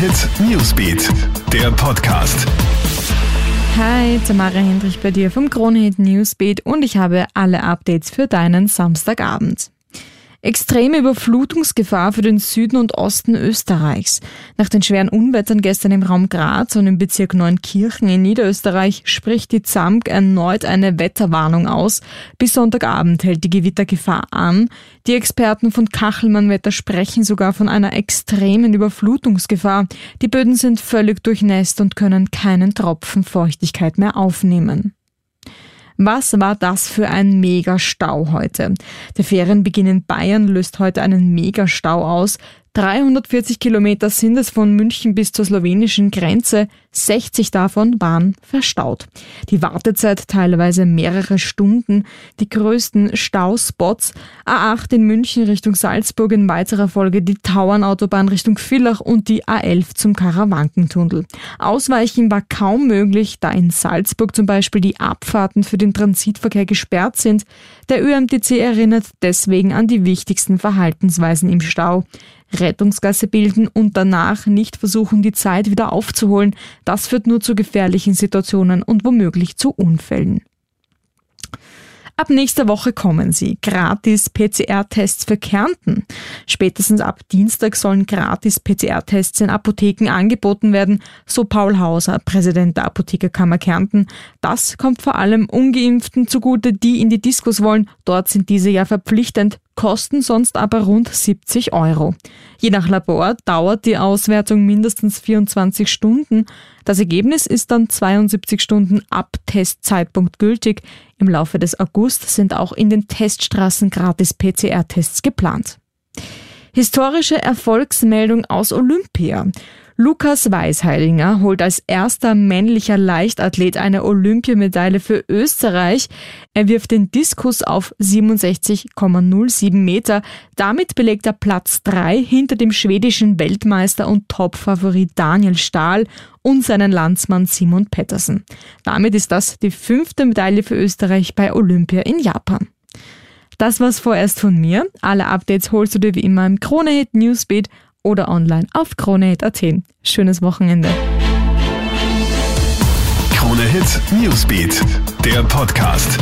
Hit Newsbeat, der Podcast. Hi, Tamara Hendrich bei dir vom Kronehit Newsbeat und ich habe alle Updates für deinen Samstagabend. Extreme Überflutungsgefahr für den Süden und Osten Österreichs. Nach den schweren Unwettern gestern im Raum Graz und im Bezirk Neunkirchen in Niederösterreich spricht die ZAMK erneut eine Wetterwarnung aus. Bis Sonntagabend hält die Gewittergefahr an. Die Experten von Kachelmann Wetter sprechen sogar von einer extremen Überflutungsgefahr. Die Böden sind völlig durchnässt und können keinen Tropfen Feuchtigkeit mehr aufnehmen. Was war das für ein Megastau heute? Der Ferienbeginn in Bayern löst heute einen Megastau aus. 340 Kilometer sind es von München bis zur slowenischen Grenze, 60 davon waren verstaut. Die Wartezeit teilweise mehrere Stunden. Die größten Stauspots A8 in München Richtung Salzburg in weiterer Folge die Tauernautobahn Richtung Villach und die A11 zum Karawankentunnel. Ausweichen war kaum möglich, da in Salzburg zum Beispiel die Abfahrten für den Transitverkehr gesperrt sind. Der ÖMTC erinnert deswegen an die wichtigsten Verhaltensweisen im Stau. Rettungsgasse bilden und danach nicht versuchen, die Zeit wieder aufzuholen. Das führt nur zu gefährlichen Situationen und womöglich zu Unfällen. Ab nächster Woche kommen sie. Gratis PCR-Tests für Kärnten. Spätestens ab Dienstag sollen gratis PCR-Tests in Apotheken angeboten werden, so Paul Hauser, Präsident der Apothekerkammer Kärnten. Das kommt vor allem Ungeimpften zugute, die in die Diskos wollen. Dort sind diese ja verpflichtend kosten sonst aber rund 70 Euro. Je nach Labor dauert die Auswertung mindestens 24 Stunden. Das Ergebnis ist dann 72 Stunden ab Testzeitpunkt gültig. Im Laufe des August sind auch in den Teststraßen gratis PCR-Tests geplant. Historische Erfolgsmeldung aus Olympia. Lukas Weisheidinger holt als erster männlicher Leichtathlet eine Olympiamedaille für Österreich. Er wirft den Diskus auf 67,07 Meter. Damit belegt er Platz 3 hinter dem schwedischen Weltmeister und Topfavorit Daniel Stahl und seinen Landsmann Simon Pettersen. Damit ist das die fünfte Medaille für Österreich bei Olympia in Japan. Das war's vorerst von mir. Alle Updates holst du dir wie immer im Kronehit Newsbeat oder online auf kronehit.at. Schönes Wochenende. Krone Hit Newsbeat, der Podcast.